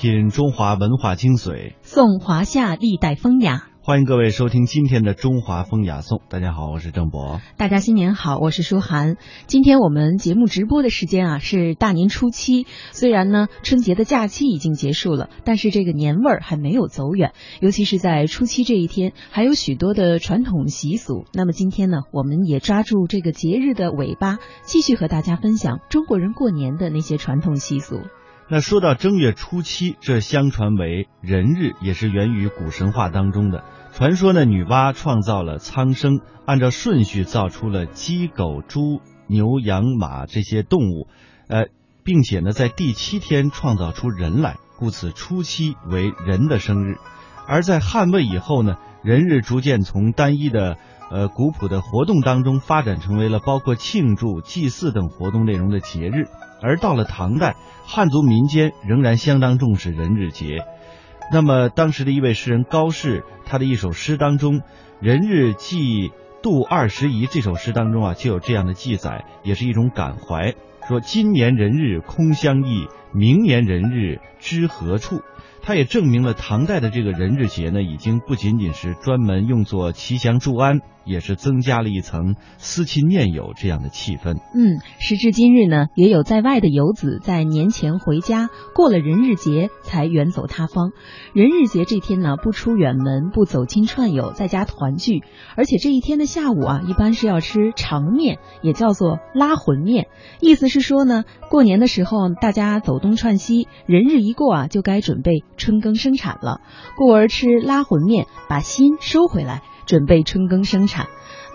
品中华文化精髓，颂华夏历代风雅。欢迎各位收听今天的《中华风雅颂》。大家好，我是郑博。大家新年好，我是舒涵。今天我们节目直播的时间啊是大年初七。虽然呢春节的假期已经结束了，但是这个年味儿还没有走远。尤其是在初七这一天，还有许多的传统习俗。那么今天呢，我们也抓住这个节日的尾巴，继续和大家分享中国人过年的那些传统习俗。那说到正月初七，这相传为人日，也是源于古神话当中的传说呢。女娲创造了苍生，按照顺序造出了鸡、狗、猪、牛、羊、马这些动物，呃，并且呢，在第七天创造出人来，故此初七为人的生日。而在汉魏以后呢，人日逐渐从单一的呃古朴的活动当中发展成为了包括庆祝、祭祀等活动内容的节日。而到了唐代，汉族民间仍然相当重视人日节。那么，当时的一位诗人高适，他的一首诗当中，《人日寄度二十仪》这首诗当中啊，就有这样的记载，也是一种感怀，说今年人日空相忆，明年人日知何处。它也证明了唐代的这个人日节呢，已经不仅仅是专门用作吉祥祝安，也是增加了一层思亲念友这样的气氛。嗯，时至今日呢，也有在外的游子在年前回家，过了人日节才远走他方。人日节这天呢，不出远门，不走亲串友，在家团聚。而且这一天的下午啊，一般是要吃长面，也叫做拉魂面。意思是说呢，过年的时候大家走东串西，人日一过啊，就该准备。春耕生产了，故而吃拉魂面，把心收回来，准备春耕生产。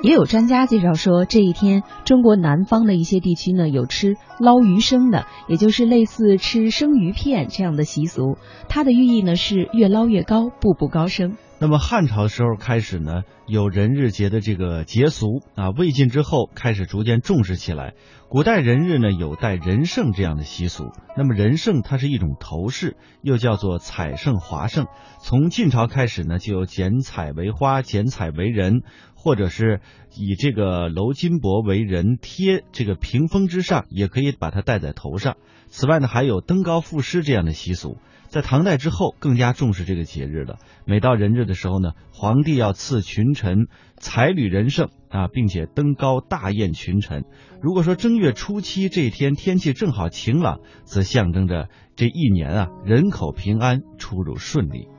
也有专家介绍说，这一天中国南方的一些地区呢，有吃捞鱼生的，也就是类似吃生鱼片这样的习俗。它的寓意呢是越捞越高，步步高升。那么汉朝时候开始呢，有人日节的这个节俗啊，魏晋之后开始逐渐重视起来。古代人日呢有戴人胜这样的习俗。那么人胜它是一种头饰，又叫做彩胜、华胜。从晋朝开始呢，就有剪彩为花、剪彩为人，或者是以这个镂金箔为人贴这个屏风之上，也可以把它戴在头上。此外呢，还有登高赋诗这样的习俗。在唐代之后，更加重视这个节日了。每到人日的时候呢，皇帝要赐群臣彩履人胜啊，并且登高大宴群臣。如果说正月初七这一天天气正好晴朗，则象征着这一年啊人口平安，出入顺利。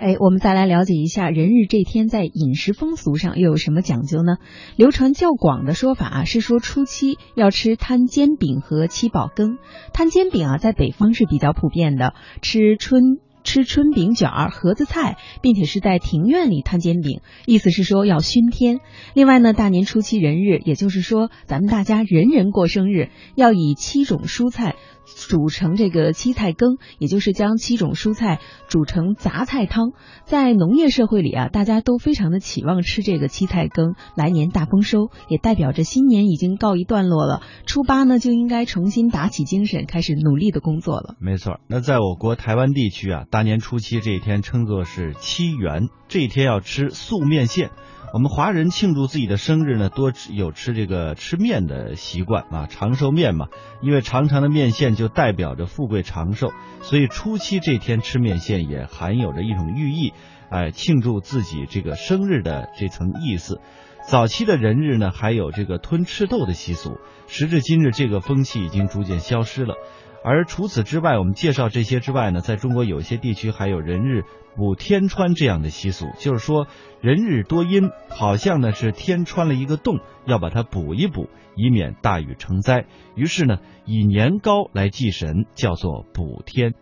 哎，我们再来了解一下人日这天在饮食风俗上又有什么讲究呢？流传较广的说法啊，是说初七要吃摊煎饼和七宝羹。摊煎饼啊，在北方是比较普遍的，吃春。吃春饼卷儿、盒子菜，并且是在庭院里摊煎饼，意思是说要熏天。另外呢，大年初七人日，也就是说咱们大家人人过生日，要以七种蔬菜煮成这个七菜羹，也就是将七种蔬菜煮成杂菜汤。在农业社会里啊，大家都非常的期望吃这个七菜羹，来年大丰收，也代表着新年已经告一段落了。初八呢，就应该重新打起精神，开始努力的工作了。没错，那在我国台湾地区啊。大年初七这一天称作是七元，这一天要吃素面线。我们华人庆祝自己的生日呢，多有吃这个吃面的习惯啊，长寿面嘛。因为长长的面线就代表着富贵长寿，所以初七这天吃面线也含有着一种寓意，哎，庆祝自己这个生日的这层意思。早期的人日呢，还有这个吞赤豆的习俗，时至今日，这个风气已经逐渐消失了。而除此之外，我们介绍这些之外呢，在中国有些地区还有人日补天穿这样的习俗，就是说人日多阴，好像呢是天穿了一个洞，要把它补一补，以免大雨成灾。于是呢，以年糕来祭神，叫做补天。